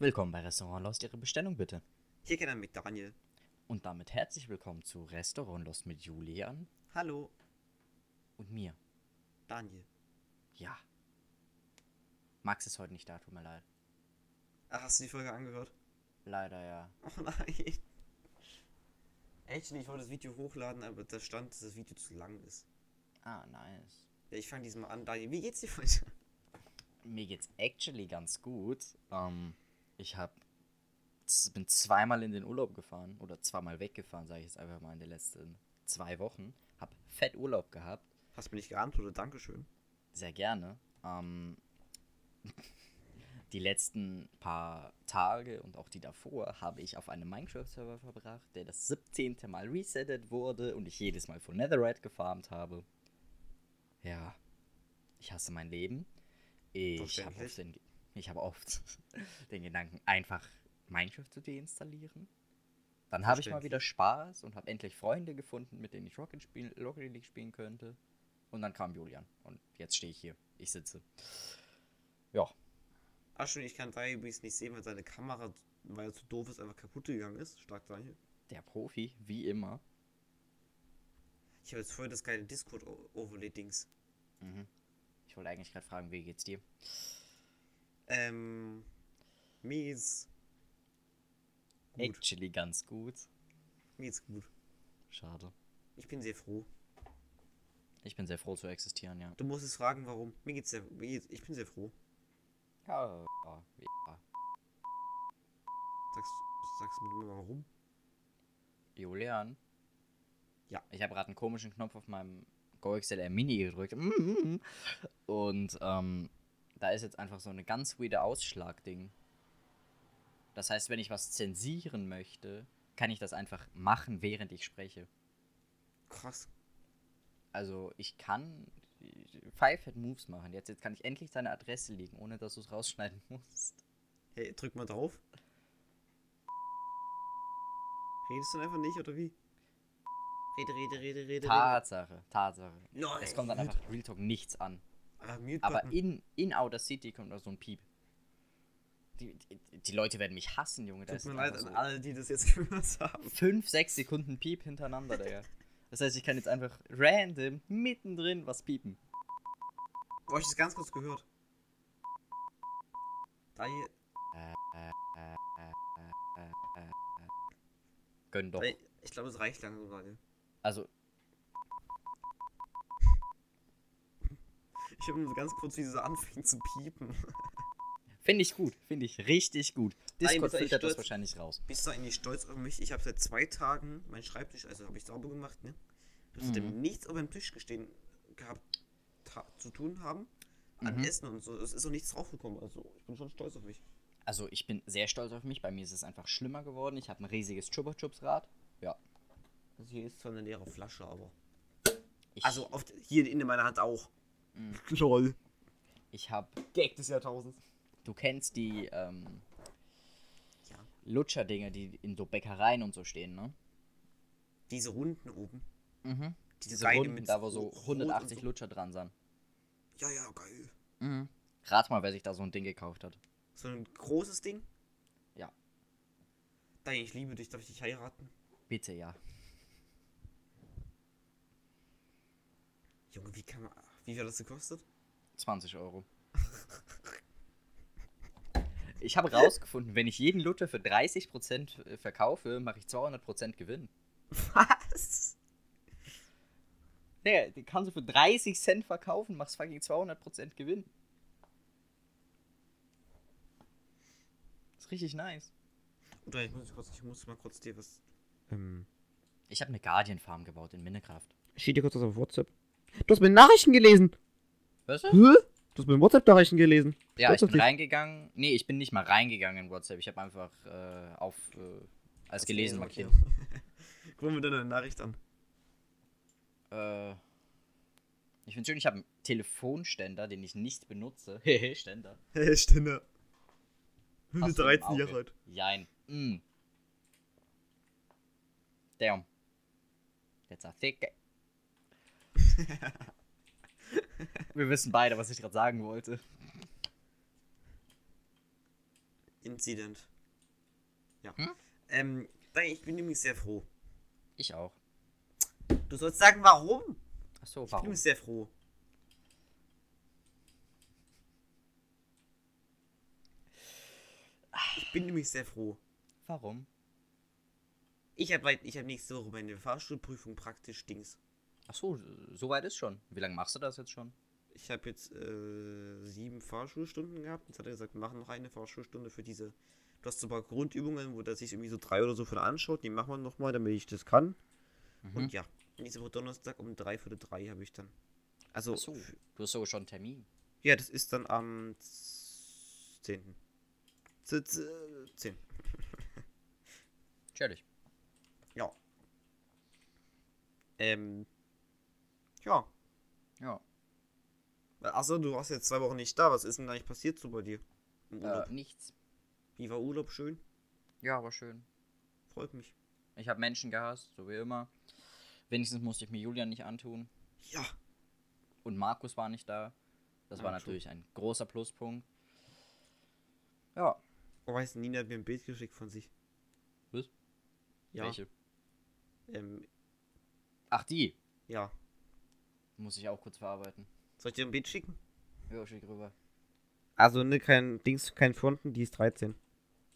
Willkommen bei Restaurant Lost, Ihre Bestellung bitte. Hier kennt er mit Daniel. Und damit herzlich willkommen zu Restaurant Lost mit Julian Hallo, und mir. Daniel. Ja. Max ist heute nicht da, tut mir leid. Ach, hast du die Folge angehört? Leider ja. Oh nein. Echt, ich wollte das Video hochladen, aber da stand, dass das Video zu lang ist. Ah, nice. Ja, ich fange diesmal an. Daniel, wie geht's dir heute? Mir geht's actually ganz gut. Ähm, ich hab, bin zweimal in den Urlaub gefahren oder zweimal weggefahren, sage ich jetzt einfach mal in den letzten zwei Wochen. Hab fett Urlaub gehabt. Hast du mir nicht geantwortet? Dankeschön. Sehr gerne. Ähm, die letzten paar Tage und auch die davor habe ich auf einem Minecraft-Server verbracht, der das 17. Mal resettet wurde und ich jedes Mal von Netherite gefarmt habe. Ja, ich hasse mein Leben. Ich habe oft, den, ich habe oft den Gedanken, einfach Minecraft zu deinstallieren. Dann habe ich mal wieder Spaß und habe endlich Freunde gefunden, mit denen ich Rocket, spielen, Rocket League spielen könnte. Und dann kam Julian. Und jetzt stehe ich hier. Ich sitze. Ja. Ach schön, ich kann Daniel übrigens nicht sehen, weil seine Kamera, weil er zu doof ist, einfach kaputt gegangen ist. Stark, Daniel. Der Profi, wie immer. Ich habe jetzt vorher das geile Discord-Overlay-Dings. Mhm. Ich wollte eigentlich gerade fragen, wie geht's dir? Ähm, mies. Gut. Actually ganz gut. Mir geht's gut. Schade. Ich bin sehr froh. Ich bin sehr froh zu existieren, ja. Du musst es fragen, warum. Mir geht's sehr, mir geht's, ich bin sehr froh. Ja, ja. Sagst, sagst du mir mal warum? Julian? Ja. Ich habe gerade einen komischen Knopf auf meinem GoXLR Mini gedrückt. Mhm. Und ähm, da ist jetzt einfach so eine ganz weirde Ausschlagding. Das heißt, wenn ich was zensieren möchte, kann ich das einfach machen, während ich spreche. Krass. Also ich kann Five Head Moves machen. Jetzt, jetzt kann ich endlich deine Adresse liegen, ohne dass du es rausschneiden musst. Hey, drück mal drauf. Redest du einfach nicht, oder wie? Rede, rede, rede, rede, rede. Tatsache, Tatsache. Nein, Es kommt dann einfach Real Talk nichts an. Ah, Aber in, in Outer City kommt noch so ein Piep. Die, die, die Leute werden mich hassen, Junge. Das Tut ist mir leid einfach an so alle, die das jetzt gehört haben. fünf, sechs Sekunden Piep hintereinander, Digga. Das heißt, ich kann jetzt einfach random mittendrin was piepen. Boah, ich das ganz kurz gehört. Daniel, Gönn doch. Ich glaube, es reicht langsam, Daniel. Also, Ich habe nur ganz kurz, wie sie so anfängt zu piepen. finde ich gut. Finde ich richtig gut. Nein, Discord du filtert das wahrscheinlich raus. Bist du eigentlich stolz auf mich? Ich habe seit zwei Tagen meinen Schreibtisch, also habe ich sauber gemacht, ne? Das Mhm. nichts auf dem Tisch gestehen gehabt zu tun haben. An Mhm. Essen und so. Es ist auch nichts draufgekommen. Also ich bin schon stolz auf mich. Also, ich bin sehr stolz auf mich. Bei mir ist es einfach schlimmer geworden. Ich habe ein riesiges Chupa Chups Rad. Ja. Also hier ist zwar eine leere Flasche, aber. Ich, Also auf, hier in meiner Hand auch. Mhm. Lol. ich habe Gag des Jahrtausends. Du kennst die ähm, Ja. Lutscher-Dinger, die in so Bäckereien und so stehen, ne? Diese Runden oben. Mhm. Diese Diese Runden, mit da wo so Rot und 180 so. Lutscher dran sind. Ja, ja, geil. Mhm. Rat mal, wer sich da so ein Ding gekauft hat. So ein großes Ding. Ja. Daniel, ich liebe dich. Darf ich dich heiraten? Bitte, ja. Junge, wie kann man. Wie viel hat das gekostet? 20 Euro. Ich habe rausgefunden, wenn ich jeden Lutscher für 30% verkaufe, mache ich 200% Gewinn. Was? Digga, den kannst du für 30 Cent verkaufen, machst fucking 200% Gewinn. ist richtig nice. Oder ich muss, kurz, ich muss mal kurz dir was. Ähm. Ich habe eine Guardian Farm gebaut in Minecraft. Steht dir kurz was auf WhatsApp. Du hast mir Nachrichten gelesen. Was? Hä? Du hast mir WhatsApp-Nachrichten gelesen. Ja, ich bin reingegangen. Nee, ich bin nicht mal reingegangen in WhatsApp. Ich habe einfach äh, auf äh, als gelesen markiert. Guck mal deine Nachricht an. Äh, ich finde schön, ich habe einen Telefonständer, den ich nicht benutze. Hehe, Ständer. Stinne. Hast du im Auge? Jein. Mm. Damn. That's a thick. Wir wissen beide, was ich gerade sagen wollte. Incident. Ja. Hm? Ähm, ich bin nämlich sehr froh. Ich auch. Du sollst sagen, warum? Achso, Ich bin warum? nämlich sehr froh. Ich bin nämlich sehr froh. Warum? Ich habe ich hab nächste Woche meine Fahrschulprüfung praktisch Dings. Achso, so weit ist schon. Wie lange machst du das jetzt schon? Ich habe jetzt äh, sieben Fahrschulstunden gehabt. Jetzt hat er gesagt, wir machen noch eine Fahrschulstunde für diese. Du hast so ein paar Grundübungen, wo der sich irgendwie so drei oder so von anschaut. Die machen wir nochmal, damit ich das kann. Mhm. Und ja, nächste Woche Donnerstag um drei für drei habe ich dann. Also, f- du hast sogar schon einen Termin. ja, das ist dann am 10. 10. Chillig. Ja. Ähm. Ja. Ja. Achso, du warst jetzt zwei Wochen nicht da. Was ist denn eigentlich passiert so bei dir? Im Urlaub? Äh, nichts. Wie war Urlaub schön? Ja, war schön. Freut mich. Ich habe Menschen gehasst, so wie immer. Wenigstens musste ich mir Julian nicht antun. Ja. Und Markus war nicht da. Das war Ah, natürlich ein großer Pluspunkt. Ja. Oh, weißt du, Nina hat mir ein Bild geschickt von sich. Was? Ja. Welche? Ähm, Ach, die. ja. Muss ich auch kurz verarbeiten. Soll ich dir ein Bild schicken? Ja, schick rüber. Also, ne, kein Dings, kein Fronten, die ist 13.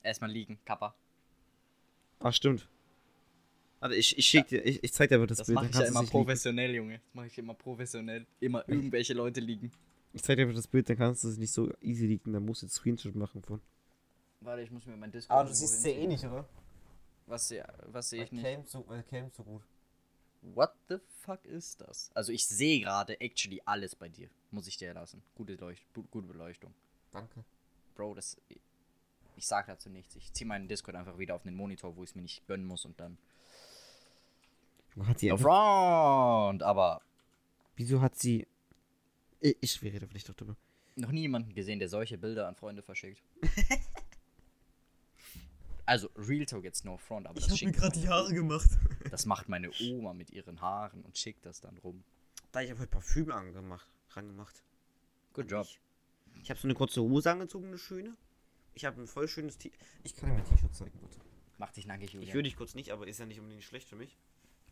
Erstmal liegen, Kappa. Ach, stimmt. Warte, ich, ich schick dir, ich, ich zeig dir aber das, Das Bild. mache dann ich ja kannst du immer es nicht liegen. professionell, Junge. Das mache ich immer professionell. Immer irgendwelche Leute liegen. Ich zeig dir aber das Bild, dann kannst du es nicht so easy liegen, dann musst du jetzt Screenshot machen von. Warte, ich muss mir mein Discord. irgendwo hinziehen. nicht, oder? Was, was sehe ich nicht? Cam so, weil Cam so gut. What the fuck ist das? Also ich sehe gerade actually alles bei dir. Muss ich dir lassen. Gute, Leucht gute Beleuchtung. Danke. Bro, das. Ich sag dazu nichts. Ich ziehe meinen Discord einfach wieder auf den Monitor, wo ich es mir nicht gönnen muss und dann. Hat sie Front! Aber wieso hat sie. Ich, ich rede vielleicht doch drüber. noch nie jemanden gesehen, der solche Bilder an Freunde verschickt. also, Real Talk jetzt no front, aber das, schickt, die Haare gemacht. das macht meine Oma mit ihren Haaren und schickt das dann rum. Da ich habe heute Parfüm angemacht, rangemacht. Good job. Ich, ich habe so eine kurze Hose angezogen, eine schöne. Ich habe ein voll schönes T. Ich kann dir mein T-Shirt zeigen, bitte. Mach dich nackig, Ich Julian. würde dich kurz nicht, aber ist ja nicht unbedingt schlecht für mich.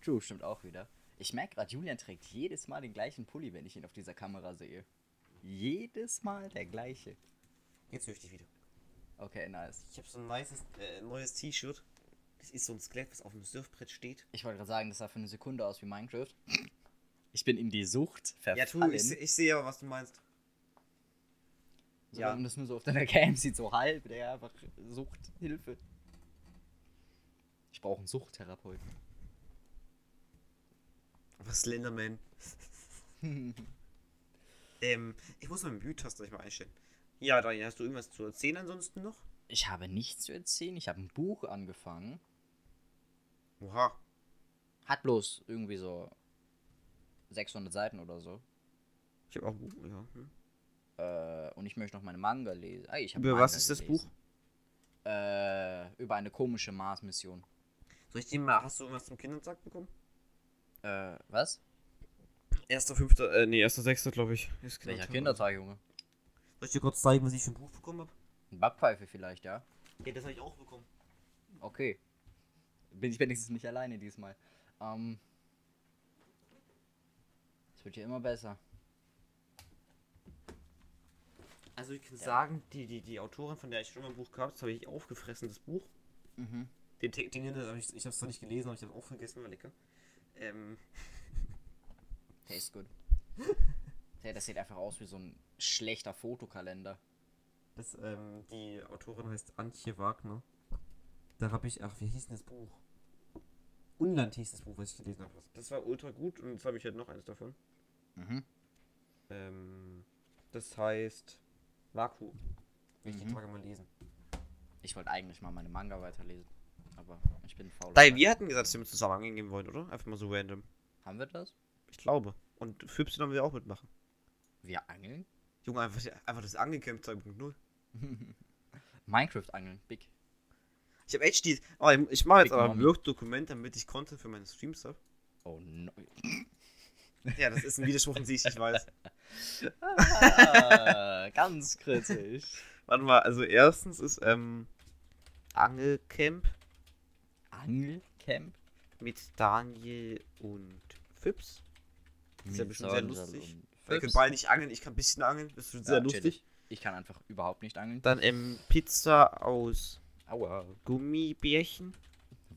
True, stimmt auch wieder. Ich merke gerade, Julian trägt jedes Mal den gleichen Pulli, wenn ich ihn auf dieser Kamera sehe. Jedes Mal der gleiche. Jetzt höre ich dich wieder. Okay, nice. Ich habe so ein nices, äh, neues T-Shirt. Das ist so ein Skelett, was auf dem Surfbrett steht. Ich wollte gerade sagen, das sah für eine Sekunde aus wie Minecraft. Ich bin in die Sucht verfallen. Ja, tu, ich, seh- ich sehe aber, was du meinst. so, ja. Wenn man das nur so auf deiner Cam sieht, so halb, der einfach Sucht, Hilfe. Ich brauche einen Suchttherapeuten. Was Slenderman. ähm, ich muss meinen Mute-Taster gleich mal einstellen. Ja, Daniel, hast du irgendwas zu erzählen ansonsten noch? Ich habe nichts zu erzählen. Ich habe ein Buch angefangen. Oha. Hat bloß irgendwie so 600 Seiten oder so. Ich habe auch ein Buch, ja. Hm. Äh, und ich möchte noch meine Manga lesen. Ah, Über Manga was ist das gelesen. Äh, über eine komische Mars-Mission. Soll ich dir mal, hast du irgendwas zum Kindertag bekommen? Äh, was? Erster, fünfter, äh, nee, erster, sechster, glaube ich. Ist Welcher Kindertag, Junge? Soll ich dir kurz zeigen, was ich für ein Buch bekommen habe? Ein Backpfeife vielleicht, ja? Ja, das habe ich auch bekommen. Okay. Bin ich wenigstens nicht alleine diesmal. Ähm. Es wird ja immer besser. Also ich kann sagen, die, die, die Autorin, von der ich schon mal ein Buch gehabt habe, das habe ich aufgefressen, das Buch. Mhm. Den, den hinter, hab ich, ich habe es zwar nicht gelesen, aber ich habe auch vergessen, war lecker. Ähm, Tastes good. hey, das sieht einfach aus wie so ein schlechter Fotokalender. das, ähm, die Autorin heißt Antje Wagner. Da habe ich, ach, wie hieß denn das Buch? Unland hieß das Buch, was ich gelesen habe. Das war ultra gut und jetzt habe ich halt noch eins davon. Mhm. Ähm, das heißt Vakuum. Will ich die Mhm. Tage mal lesen. Ich wollte eigentlich mal meine Manga weiterlesen. Aber ich bin faul. Nein, wir hatten gesagt, dass wir mit zusammen angehen wollen, oder? Einfach mal so random. Haben wir das? Ich glaube. Und Fübsen haben wir auch mitmachen. Wir angeln? Junge, einfach, einfach das Angecamp 2.0. Minecraft angeln, big. Ich habe echt die. Oh, ich, ich mache jetzt Big aber ein. Word-Dokument, damit ich Content für meine Streams habe. Oh no. Ja, das ist ein Widerspruch in sich, ich weiß. ah, ganz kritisch. Warte mal, also erstens ist ähm, Angelcamp Angelcamp? mit Daniel und Fips. Ist ja bestimmt sehr lustig. Können Fips. beide nicht angeln, ich kann ein bisschen angeln, das wird sehr Ja, lustig. chillig. Ich kann einfach überhaupt nicht angeln. Dann ähm, Pizza aus Aua. Gummibärchen.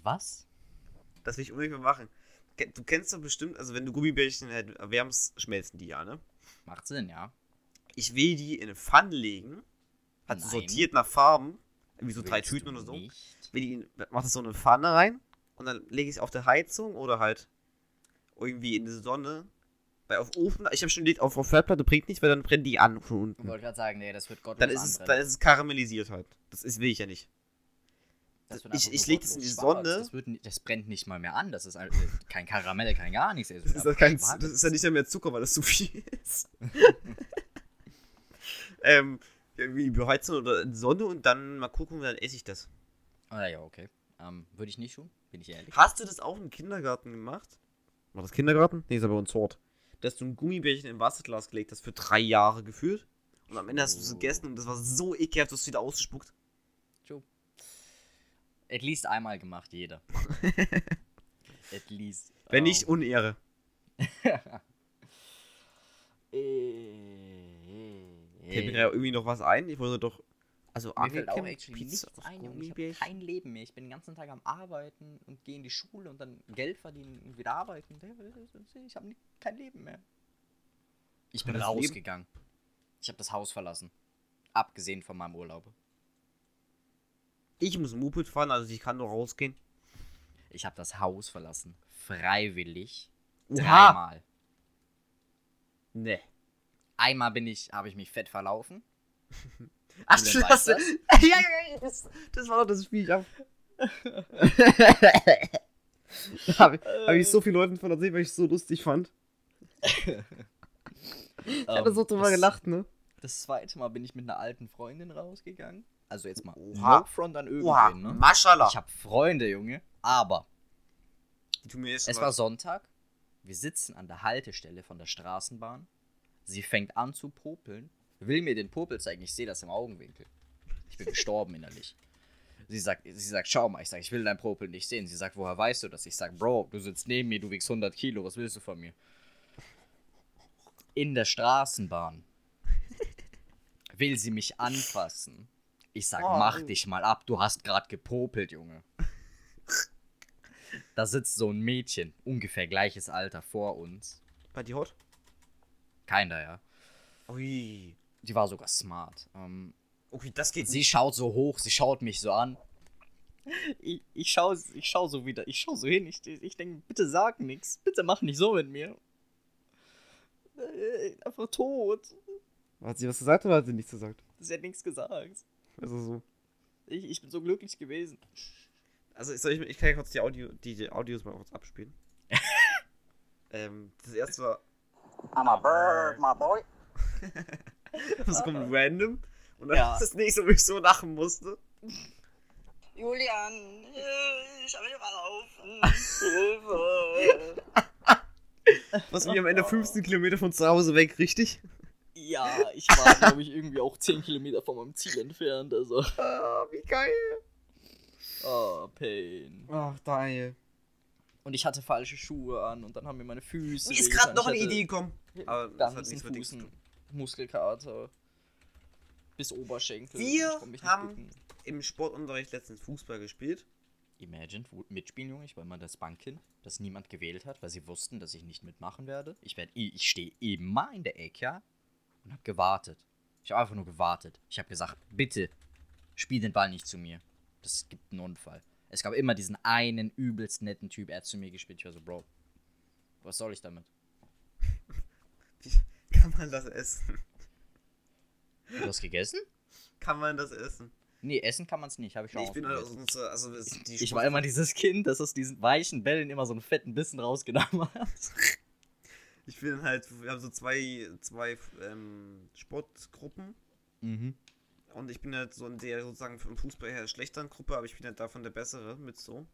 Was? Das will ich unbedingt mal machen. Du kennst doch bestimmt, also wenn du Gummibärchen halt erwärmst, schmelzen die ja, ne? Macht Sinn, ja. Ich will die in eine Pfanne legen. Hat Nein. sortiert nach Farben. Irgendwie so drei Willst Tüten du oder so. Nicht? Will die in, mach das so in eine Pfanne rein und dann lege ich es auf der Heizung oder halt irgendwie in die Sonne. Weil auf Ofen, ich habe schon gelegt, auf, auf Herdplatte bringt nicht, weil dann brennen die an von Ich unten. wollte gerade sagen, nee, das wird gottlos Dann ist, es, dann ist es karamellisiert halt. Das ist, will ich ja nicht. Das ich- einfach ich nur leg das in die. Sonne. Das, wird, das brennt nicht mal mehr an. Das ist halt, äh, kein Karamell, kein gar nichts. Das ist, ja kein, das ist ja nicht mehr Zucker, weil das zu viel ist. ähm, irgendwie beheizen oder in Sonne und dann mal gucken, dann esse ich das. Ah, ja, okay. Ähm, würde ich nicht tun, bin ich ehrlich. Hast du das auch im Kindergarten gemacht? War das Kindergarten? Nee, ist aber uns Hort. Dass du ein Gummibärchen in Wasserglas gelegt hast für drei Jahre gefühlt. Und am Ende hast du es Oh. gegessen und das war so ekelhaft, du hast es wieder ausgespuckt. True. At least einmal gemacht, jeder. At least. Wenn Ähm, nicht, Unehre. Fällt mir äh, da irgendwie noch was ein? Ich wollte doch. Also Angelcamp, actually Pizza nichts ein, Junge. Ich habe kein Leben mehr. Ich bin den ganzen Tag am Arbeiten und gehe in die Schule und dann Geld verdienen und wieder arbeiten. Ich habe kein Leben mehr. Ich bin rausgegangen. Ich habe das Haus verlassen. Abgesehen von meinem Urlaub. Ich muss Moped fahren, also ich kann nur rausgehen. Ich habe das Haus verlassen. Freiwillig. Oha! Dreimal. Ne. Einmal bin ich, habe ich mich fett verlaufen. Ach, Du hast das? ja, ja, ja, das, das war doch das Spiel. Ich hab, hab, ich- hab ich so vielen Leuten von erzählt, weil ich es so lustig fand. Ich hatte so drüber Ähm, das, gelacht, ne? Das zweite Mal bin ich mit einer alten Freundin rausgegangen. Also jetzt mal Oha. no front an Oha, irgendwen, ne? Maschallah. Ich habe Freunde, Junge. Aber es schon war was. Sonntag. Wir sitzen an der Haltestelle von der Straßenbahn. Sie fängt an zu popeln. Will mir den Popel zeigen. Ich sehe das im Augenwinkel. Ich bin gestorben innerlich. Sie sagt, sie sagt, schau mal. Ich sage, ich will dein Popel nicht sehen. Sie sagt, woher weißt du das? Ich sage, Bro, du sitzt neben mir, du wiegst 100 Kilo. Was willst du von mir? In der Straßenbahn will sie mich anfassen. Ich sag, Oh. mach dich mal ab. Du hast gerade gepopelt, Junge. Da sitzt so ein Mädchen, ungefähr gleiches Alter vor uns. Bei die Hot? Keiner, ja. Ui. Die war sogar smart. Ähm, Okay, das geht sie nicht. schaut so hoch, sie schaut mich so an. Ich, ich schau, ich schau so wieder, ich schau so hin. Ich, ich denke, bitte sag nichts. Bitte mach nicht so mit mir. Äh, Einfach tot. Hat sie was gesagt oder hat sie nichts gesagt? Sie hat nichts gesagt. Also so. Ich, ich bin so glücklich gewesen. Also soll ich, ich kann ja kurz die, Audio, die, die Audios mal kurz abspielen. ähm, das erste war, I'm a bird, my boy. das kommt random. Und dann Ja. das nächste, wo ich so lachen musste. Julian, äh, ich habe überlaufen. Hilfe. Was mich am Ende 15 Kilometer von zu Hause weg, richtig? Ja, ich war, glaube ich, irgendwie auch 10 Kilometer von meinem Ziel entfernt. Also. Ah, wie geil. Oh, Pain. Ach, geil. Und ich hatte falsche Schuhe an und dann haben mir meine Füße. Mir ist gerade noch eine Idee gekommen. Aber das hat nichts mit Dings zu Fußen, tun. Muskelkater. Bis Oberschenkel. Wir Ich konnt mich nicht haben- bücken. Im Sportunterricht letztens Fußball gespielt. Imagine, wo- mitspielen, Junge. Ich war immer das Bankkind, das niemand gewählt hat, weil sie wussten, dass ich nicht mitmachen werde. Ich, werd, eh- ich stehe immer in der Ecke ja, und habe gewartet. Ich habe einfach nur gewartet. Ich habe gesagt, bitte, spiel den Ball nicht zu mir. Das gibt einen Unfall. Es gab immer diesen einen übelst netten Typ, er hat zu mir gespielt. Ich war so, Bro, was soll ich damit? Kann man das essen? Du hast gegessen? Kann man das essen? Nee, essen kann man es nicht, habe ich schon Nee, ich bin halt also die Ich war immer dieses Kind, das aus diesen weichen Bällen immer so einen fetten Bissen rausgenommen hat. Ich bin halt, wir haben so zwei, zwei ähm, Sportgruppen. Mhm. Und ich bin halt so in der sozusagen vom Fußball her schlechteren Gruppe, aber ich bin halt davon der bessere mit so.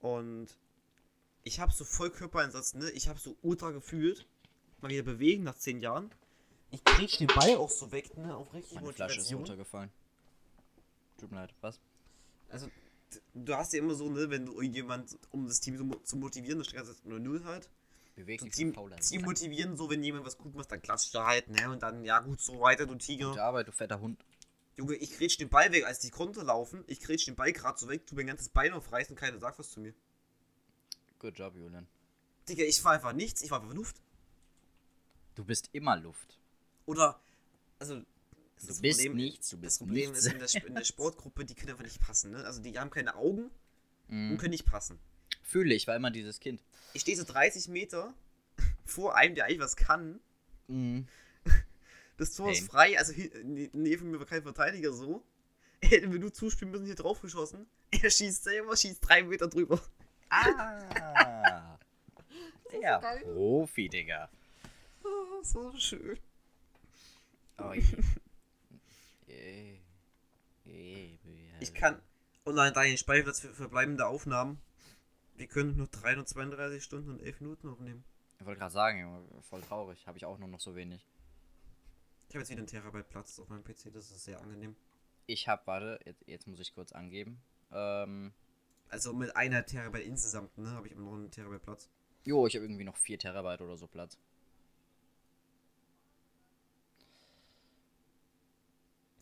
Und ich habe so Vollkörpereinsatz, ne? Ich habe so ultra gefühlt. Mal wieder bewegen nach zehn Jahren. Ich krieg den Ball auch so weg, ne? Auf richtig Meine Flasche ist runtergefallen. Tut mir leid. Was? Also, du hast ja immer so, ne, wenn du jemand, um das Team so zu motivieren, das Ganze nur null halt. So Beweglich Team. Team motivieren, so, wenn jemand was gut macht, dann klatscht er halt, ne? Und dann, ja gut, so weiter, du Tiger. Gute Arbeit, du fetter Hund. Junge, ich grätsch den Ball weg, als die Konter laufen. Ich grätsch den Ball gerade so weg, tu mein ganzes Bein aufreißen und keiner sagt was zu mir. Good job, Julian. Digga, ich war einfach nichts, ich war einfach Luft. Du bist immer Luft. Oder, also. das Du ist bist Problem- nichts, du Das bist Problem nichts. ist, in der, Sp- in der Sportgruppe, die können einfach nicht passen, ne? Also, die haben keine Augen und Mhm. können nicht passen. Fühle ich, war immer dieses Kind. Ich stehe so 30 Meter vor einem, der eigentlich was kann. Mhm. Das Tor ist frei, also ne- neben mir war kein Verteidiger so. Hätten wir nur zuspielen müssen, hier drauf geschossen. Er schießt selber, schießt drei Meter drüber. Ah! Der. Profi, Digga. Oh, so schön. Oh, je. Ich kann. Oh nein, ich Speicherplatz für verbleibende Aufnahmen. Wir können nur 332 Stunden und 11 Minuten aufnehmen. Ich wollte gerade sagen, voll traurig. Habe ich auch nur noch so wenig. Ich habe jetzt wieder einen Terabyte Platz auf meinem PC, das ist sehr angenehm. Ich habe, warte, jetzt, jetzt muss ich kurz angeben. Ähm, Also mit einer Terabyte insgesamt, ne, habe ich immer noch einen Terabyte Platz. jo, ich habe irgendwie noch 4 Terabyte oder so Platz.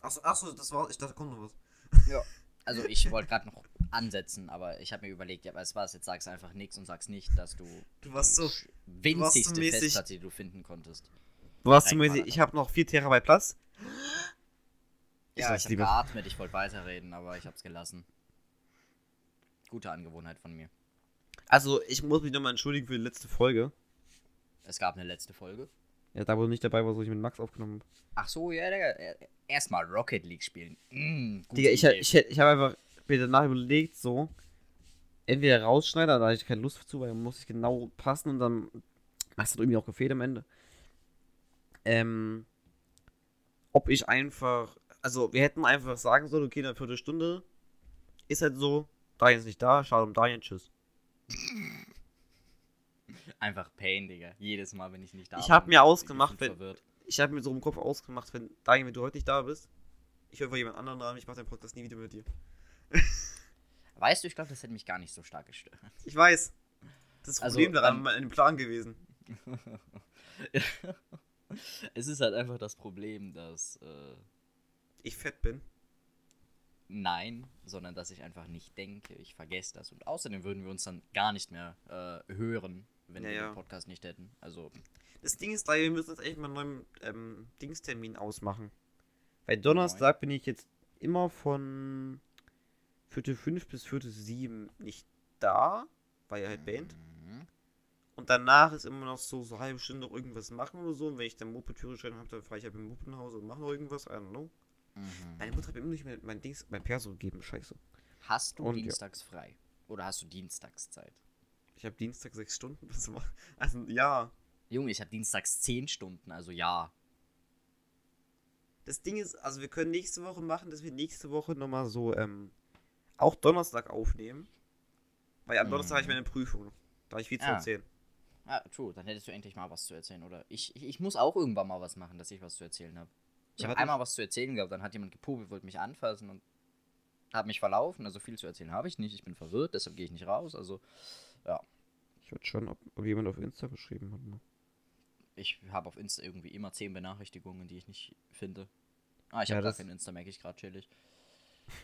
Achso, achso, das war. Ich dachte, kommt noch was. Ja. Also ich wollte gerade noch ansetzen, aber ich habe mir überlegt, ja, weißt du was, jetzt sagst du einfach nichts und sagst nicht, dass du Du warst so. winzigste mäßig- Festplatte, die du finden konntest. Du hast Reingeballert zumindest. Ich habe noch 4 Terabyte Platz. Ich Ja, lass ich habe lieber. geatmet, ich wollte weiterreden, aber ich habe es gelassen. Gute Angewohnheit von mir. Also, ich muss mich nochmal entschuldigen für die letzte Folge. Es gab eine letzte Folge. Ja, da wo du nicht dabei warst, wo ich mit Max aufgenommen habe. Ach so, ja, Digga. Erstmal Rocket League spielen. Mm, Digga, ich, ich, ich habe einfach mir danach überlegt, so, entweder rausschneiden, da hatte ich keine Lust zu, weil dann muss ich genau passen und dann hast du irgendwie auch gefehlt am Ende. Ähm, ob ich einfach, also wir hätten einfach sagen sollen, okay, in einer Viertelstunde ist halt so, Daniel ist nicht da, schade um Daniel, tschüss. Einfach Pain, Digga. Jedes Mal, wenn ich nicht da Ich bin. hab mir bin ausgemacht, ich wenn- verwirrt. Ich habe mir so im Kopf ausgemacht, wenn Daniel, wenn du heute nicht da bist, ich höre jemand anderen an, ich mache den Podcast nie wieder mit dir. Weißt du, ich glaube, das hätte mich gar nicht so stark gestört. Ich weiß. Das ist das Also, Problem daran ähm, in dem Plan gewesen. es ist halt einfach das Problem, dass äh, Ich fett bin. nein, sondern dass ich einfach nicht denke. Ich vergesse das. Und außerdem würden wir uns dann gar nicht mehr äh, hören, wenn Ja, wir ja. den Podcast nicht hätten. Also, Das Ding ist, da wir müssen jetzt echt mal einen neuen ähm, Dingstermin ausmachen. Weil Donnerstag bin ich jetzt immer von Viertel fünf bis Viertel sieben nicht da, weil er halt Band. mhm. Und danach ist immer noch so, so eine halbe Stunde noch irgendwas machen oder so. Und wenn ich dann Moped-Führerschein habe, dann fahre ich halt mit dem Moped nach Hause und mache noch irgendwas. I don't know. Mhm. Meine Mutter hat mir immer nicht mehr mein Dings, mein Perso gegeben. Scheiße. Hast du Und ja. dienstags frei? Oder hast du Dienstagszeit? Ich habe Dienstag sechs Stunden. Also, ja. Junge, ich habe dienstags 10 Stunden, also ja. Das Ding ist, also wir können nächste Woche machen, dass wir nächste Woche nochmal so, ähm, auch Donnerstag aufnehmen. Weil am Mhm. Donnerstag habe ich meine Prüfung. Da habe ich viel zu Ah. erzählen. Ah, true, dann hättest du endlich mal was zu erzählen, oder? Ich, ich, ich muss auch irgendwann mal was machen, dass ich was zu erzählen habe. Ich Ja, habe einmal was zu erzählen gehabt, dann hat jemand gepubelt, wollte mich anfassen und hat mich verlaufen. Also viel zu erzählen habe ich nicht. Ich bin verwirrt, deshalb gehe ich nicht raus. Also Ich würde schon, ob, ob jemand auf Insta geschrieben hat. Ne? ich habe auf Insta irgendwie immer 10 Benachrichtigungen, die ich nicht finde. Ah, ich Ja, habe gar das- kein Insta, merke ich gerade chillig.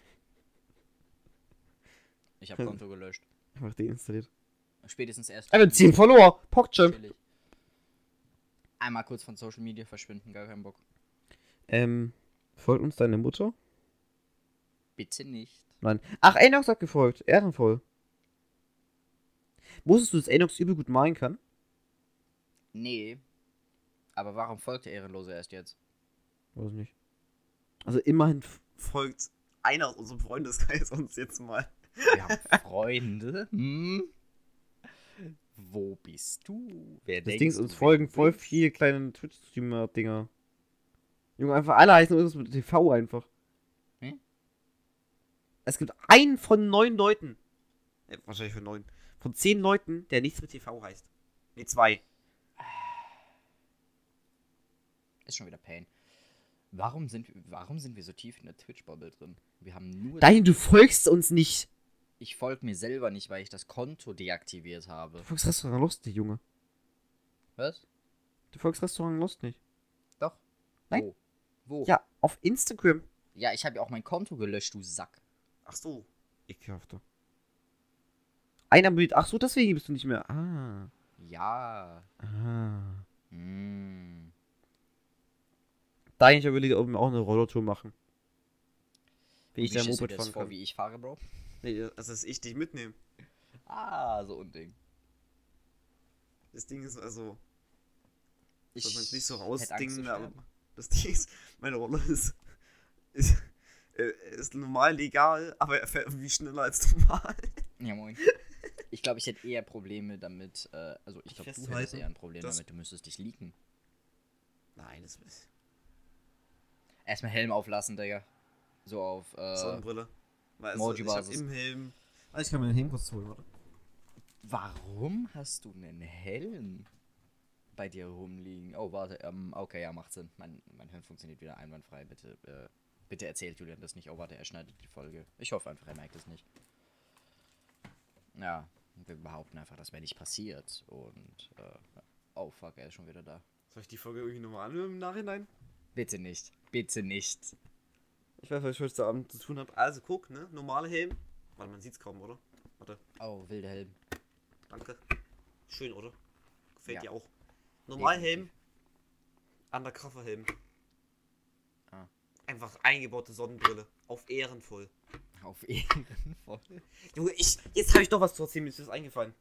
Ich habe Konto gelöscht. Einfach deinstalliert. Spätestens erst. Einfach 10 Follower. Chillig. Einmal kurz von Social Media verschwinden, gar keinen Bock. Ähm, folgt uns deine Mutter? Bitte nicht. Nein. Ach, Enox hat gefolgt. Ehrenvoll. Wusstest du, dass Enox übel gut malen kann? Nee. Aber warum folgt der Ehrenlose erst jetzt? Weiß nicht. Also immerhin folgt einer aus unserem Freundeskreis uns jetzt mal. Wir haben Freunde. Hm? Wo bist du? Wer Das Ding ist, uns folgen voll viele kleine Twitch-Streamer-Dinger. Junge, einfach alle heißen irgendwas mit TV einfach. Hm? Es gibt einen von neun Leuten. Äh, wahrscheinlich von neun. Von zehn Leuten, der nichts mit TV heißt. Nee, zwei. Es ist schon wieder Pain. Warum sind, warum sind wir so tief in der Twitch-Bubble drin? Wir haben nur. Dein, du folgst uns nicht. Ich folge mir selber nicht, weil ich das Konto deaktiviert habe. Du folgst Restaurant Lust nicht, Junge. Was? Du folgst Restaurant Lust nicht. Doch. Nein. Wo? Wo? Ja, auf Instagram. Ja, ich habe ja auch mein Konto gelöscht, du Sack. Ach so. Ekelhafter. Einer mit. Ach so, deswegen bist du nicht mehr. Ah. Ja. Ah. Hm. Da ich überlege, ob wir auch eine Rollertour machen. Wie ich Wie dein Moped fahren vor, kann. wie ich fahre, Bro? Nee, also dass ich dich mitnehme. Ah, so ein Ding. Das Ding ist also, Ich dass man nicht so rausdingen, aber das Ding ist, meine Roller ist, ist, äh, ist normal legal, aber er fährt irgendwie schneller als normal. Ja, moin. Ich glaube, ich hätte eher Probleme damit, äh, also ich glaube, du hättest eher ein Problem damit, du müsstest dich leaken. Nein, das ist Erstmal Helm auflassen, Digga. So auf, äh, Sonnenbrille. Weil also, ich hab im Helm. Ah, ich kann mir den Helm kurz holen, warte. Warum hast du einen Helm bei dir rumliegen? Oh, warte, ähm, okay, ja, macht Sinn. Mein, mein Hirn funktioniert wieder einwandfrei. Bitte, äh, bitte erzählt Julian das nicht. Oh, warte, er schneidet die Folge. Ich hoffe einfach, er merkt es nicht. Ja, wir behaupten einfach, das wäre nicht passiert. Und, äh, oh, fuck, er ist schon wieder da. Soll ich die Folge irgendwie nochmal anhören im Nachhinein? Bitte nicht. Bitte nicht. Ich weiß, was ich heute Abend zu tun habe. Also guck, ne? Normale Helm. Warte, man sieht's kaum, oder? Warte, Oh, wilder Helm. danke. Schön, oder? Gefällt Ja. dir auch. Normal. Helm. Undercover Helm. Ah. Einfach eingebaute Sonnenbrille. Auf ehrenvoll. Auf ehrenvoll. Junge, ich. Jetzt habe ich doch was zu erzählen, mir ist das eingefallen.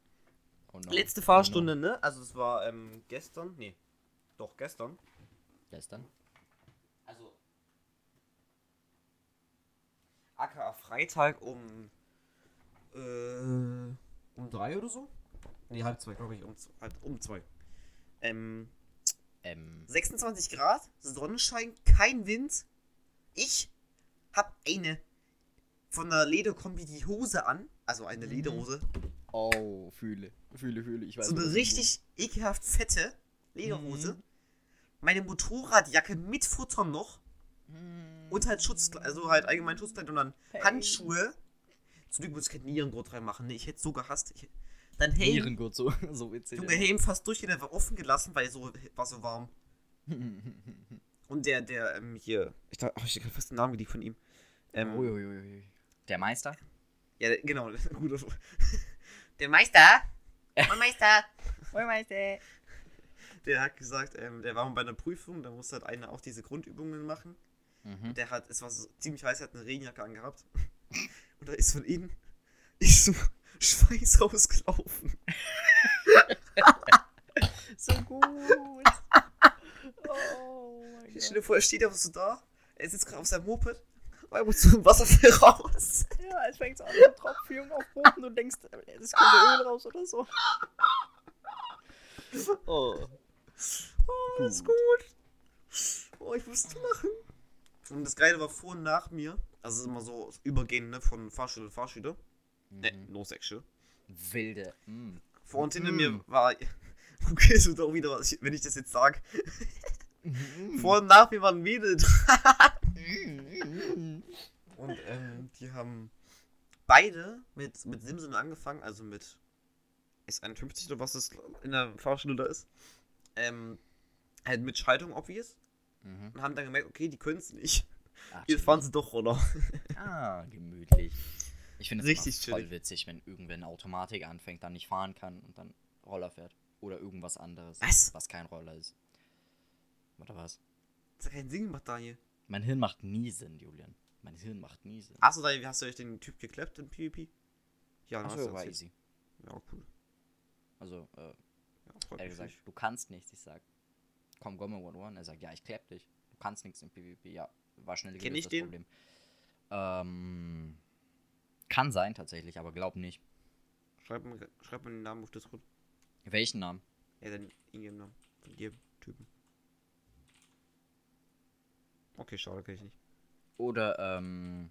Oh no. Letzte Fahrstunde, ne? Also es war ähm, gestern. Nee. Doch, gestern. Oh no. Gestern? Also. aka Freitag um. Äh, um drei oder so? Nee, halb zwei, glaube ich. Um, halb, um zwei. Ähm, Ähm, 26 Grad, Sonnenschein, kein Wind. Ich hab eine von der Lederkombi die Hose an. Also eine Mhm. Lederhose. oh, fühle. Fühle, fühle. Ich weiß So eine richtig ekelhaft fette Lederhose. Mhm. Meine Motorradjacke mit Futter noch. meinst. Und halt Schutz, also halt allgemein Schutzkleid und dann Hey. Handschuhe. Zum Glück muss ich kein Nierengurt reinmachen. Nee, ich hätte so gehasst. Ich, dann Helm. Nierengurt, so, so witzig. Junge, Helm fast durchgehend einfach offen gelassen, weil so war so warm. Und der, der, ähm, hier. Ich dachte, oh, ich hab fast den Namen geliebt von ihm. Ähm, Uiuiui. Der Meister? Ja, genau, guter Der Meister! Mein Meister! Oi, Meister. Der hat gesagt, ähm, der war mal bei einer Prüfung, da musste halt einer auch diese Grundübungen machen. Mhm. Der hat, es war so ziemlich heiß, er hat eine Regenjacke angehabt. Und da ist von innen, ist so Schweiß rausgelaufen. So gut. oh mein Stell dir vor, er steht einfach so da, er sitzt gerade auf seinem Moped, weil muss so ein Wasserfall raus. Ja, es fängt so an mit Tropfen Junge, auf Boden. Du denkst, es kommt Öl raus oder so. Oh. Oh, ist gut. Oh, ich musste lachen. Und das Geile war vor und nach mir, also es ist immer so übergehend, ne, von Fahrschule zu Fahrschule. Ne, Mhm. no Sexual. Wilde. Mm. Vor und hinter Mm. mir war. Okay, es wird auch wieder was, ich- wenn ich das jetzt sage. Mhm. Vor und nach mir waren Mädel dran. Mm. Und ähm, die haben beide mit, mit Simson angefangen, also mit S51 oder was es in der Fahrschule da ist. Ähm, halt mit Schaltung obvious. Mhm. Und haben dann gemerkt, okay, die können es nicht. Ach, Jetzt fahren sie doch Roller. Ah, gemütlich. Ich finde es voll chillig. witzig, wenn irgendwer eine Automatik anfängt, dann nicht fahren kann und dann Roller fährt. Oder irgendwas anderes. Was? Was kein Roller ist. Oder was? Das hat keinen Sinn gemacht, Daniel. Mein Hirn macht nie Sinn, Julian. Mein Hirn macht nie Sinn. Achso, wie hast du euch den Typ geklappt in PvP? Ja, Achso, war easy. Ja, cool. Also, äh, Ja, er gesagt, du kannst nichts. Ich sag, komm, Gomme One One. Er sagt, ja, ich klapp dich. Du kannst nichts im PvP. Ja, war schnell Kenn ich den? Problem. Ähm, kann sein tatsächlich, aber glaub nicht. Schreib mir, schreib mir den Namen auf Discord. Welchen Namen? Ja, dann Ingame-Namen von dem Typen. Okay, schade, kann ich nicht. Oder, ähm,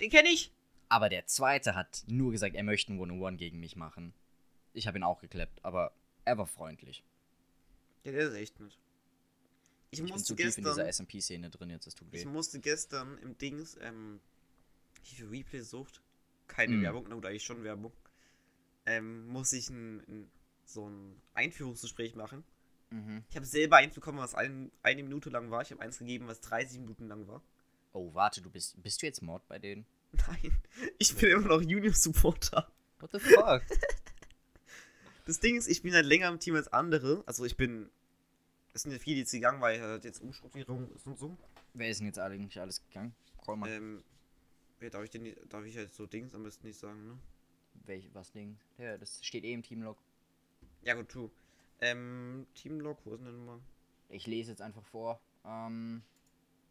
Den kenne ich! aber der zweite hat nur gesagt, er möchte ein One-on-One gegen mich machen. Ich habe ihn auch geklappt, aber er war freundlich. Ja, der ist echt nett. Ich, Ich bin musste zu tief in gestern. dieser SMP-Szene drin jetzt, das tut weh. Ich musste gestern im Dings, ähm, wie viel Replay sucht? Keine Mm. Werbung, na gut, eigentlich schon Werbung. Ähm, muss ich ein, ein, so ein Einführungsgespräch machen. Mhm. Ich habe selber eins bekommen, was ein, eine Minute lang war. Ich habe eins gegeben, was 30 Minuten lang war. Oh, warte, du bist. Bist du jetzt Mod bei denen? Nein, ich bin immer noch Junior-Supporter. What the fuck? Das Ding ist, ich bin halt länger im Team als andere. Also ich bin. Es sind ja viele, die jetzt gegangen, weil halt jetzt Umstrukturierung ist und so. Wer ist denn jetzt eigentlich alles gegangen? Kollmann. Ähm, ja, darf ich denn darf ich halt so Dings am besten nicht sagen, ne? Welch, was Ding? Ja, das steht eh im Teamlog. Ja gut, true. Ähm, Teamlog, wo ist denn Nummer? Ich lese jetzt einfach vor. Ähm,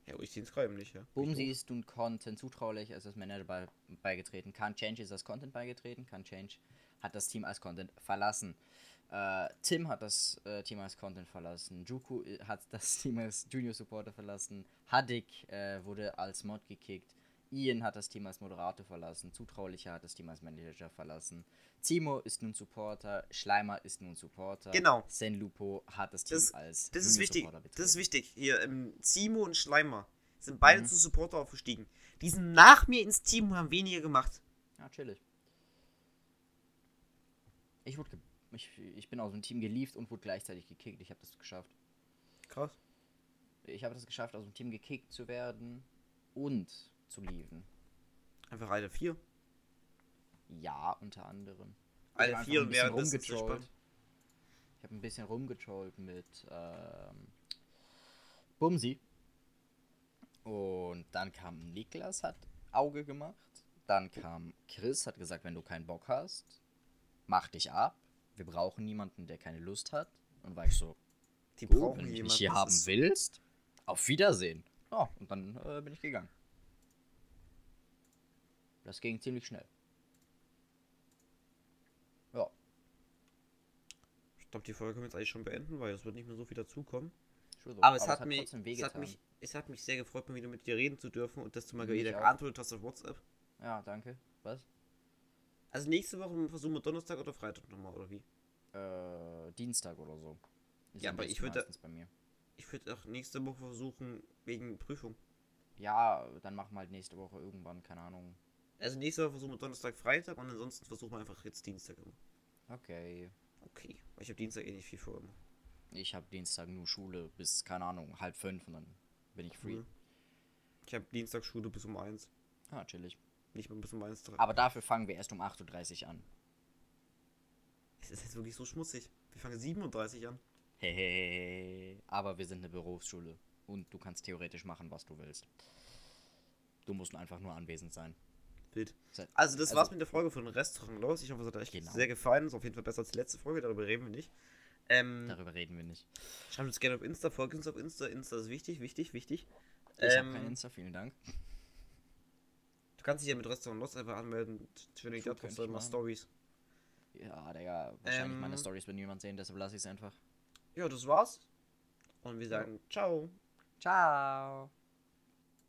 Ja, ich sehe es gerade nicht, ja. Bumsi ist nun Content zutraulich, ist als Manager bei, beigetreten. Kann Change ist als Content beigetreten. Kann Change hat das Team als Content verlassen. Äh, Tim hat das äh, Team als Content verlassen. Juku äh, hat das Team als Junior Supporter verlassen. Hadik äh, wurde als Mod gekickt. Ian hat das Team als Moderator verlassen. Zutraulicher hat das Team als Manager verlassen. Timo ist nun Supporter. Schleimer ist nun Supporter. Genau. Senlupo hat das Team Das, als das ist wichtig. Supporter Das ist wichtig. Hier, ähm, Zimo und Schleimer sind beide Mhm. zu Supporter aufgestiegen. Die sind nach mir ins Team und haben weniger gemacht. Ja, chillig. Ich, wurde ich, ich bin aus dem Team gelieft und wurde gleichzeitig gekickt. Ich habe das geschafft. Krass. Ich habe das geschafft, aus dem Team gekickt zu werden und zu lieven. Einfach eine 4. Ja, unter anderem. Alle vier rumgetrollt. entspannt. Ich habe ein bisschen rumgetrollt mit ähm, Bumsi. Und dann kam Niklas, hat Auge gemacht. Dann kam Chris, hat gesagt, wenn du keinen Bock hast, mach dich ab. Wir brauchen niemanden, der keine Lust hat. Und war ich so, Die Gut, brauchen wenn du mich hier das haben willst, auf Wiedersehen. Ja, und dann äh, bin ich gegangen. Das ging ziemlich schnell. Ja, Ich glaube, die Folge können wir jetzt eigentlich schon beenden, weil es wird nicht mehr so viel dazukommen. so. Aber es hat, mich, trotzdem es, hat mich, es hat mich sehr gefreut, mal wieder mit dir reden zu dürfen und dass du mal Mich wieder geantwortet hast auf WhatsApp. Ja, danke. Was? Also nächste Woche versuchen wir Donnerstag oder Freitag nochmal, oder wie? Äh, Dienstag oder so. Ist Ja, aber ich würde- bei mir. Ich würde auch nächste Woche versuchen, wegen Prüfung. Ja, dann machen wir halt nächste Woche irgendwann, keine Ahnung. Also nächste Woche versuchen wir Donnerstag, Freitag und ansonsten versuchen wir einfach jetzt Dienstag immer. Okay. Okay. Ich habe Dienstag eh nicht viel vor immer. Ich habe Dienstag nur Schule bis, keine Ahnung, halb fünf und dann bin ich free. Cool. Ich habe Dienstag Schule bis um 1. Ah, chillig. Nicht mal bis um 1. Aber dafür fangen wir erst um 8.30 Uhr an. Es ist jetzt wirklich so schmutzig. Wir fangen 37 an. Hehehe. Aber wir sind eine Berufsschule und du kannst theoretisch machen, was du willst. Du musst einfach nur anwesend sein. Wild. Se- Also das Also- war's mit der Folge von Restaurant Los. Ich hoffe, es hat euch Genau. sehr gefallen. Ist auf jeden Fall besser als die letzte Folge, darüber reden wir nicht. Ähm, Darüber reden wir nicht. schreibt uns gerne auf Insta, folgt uns auf Insta. Insta ist wichtig, wichtig, wichtig. Ich Ähm, habe kein Insta, vielen Dank. Du kannst dich ja mit Restaurant Los einfach anmelden. Wenn ich True, da ich mal machen. Stories. Ja, Digga, wahrscheinlich Ähm, meine Stories wird niemand sehen, deshalb lasse ich es einfach. Ja, das war's. Und wir sagen ciao. Ciao.